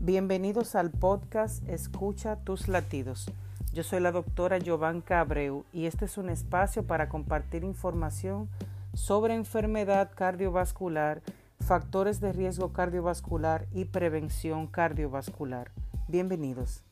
Bienvenidos al podcast Escucha tus latidos. Yo soy la doctora Giovanca Abreu y este es un espacio para compartir información sobre enfermedad cardiovascular, factores de riesgo cardiovascular y prevención cardiovascular. Bienvenidos.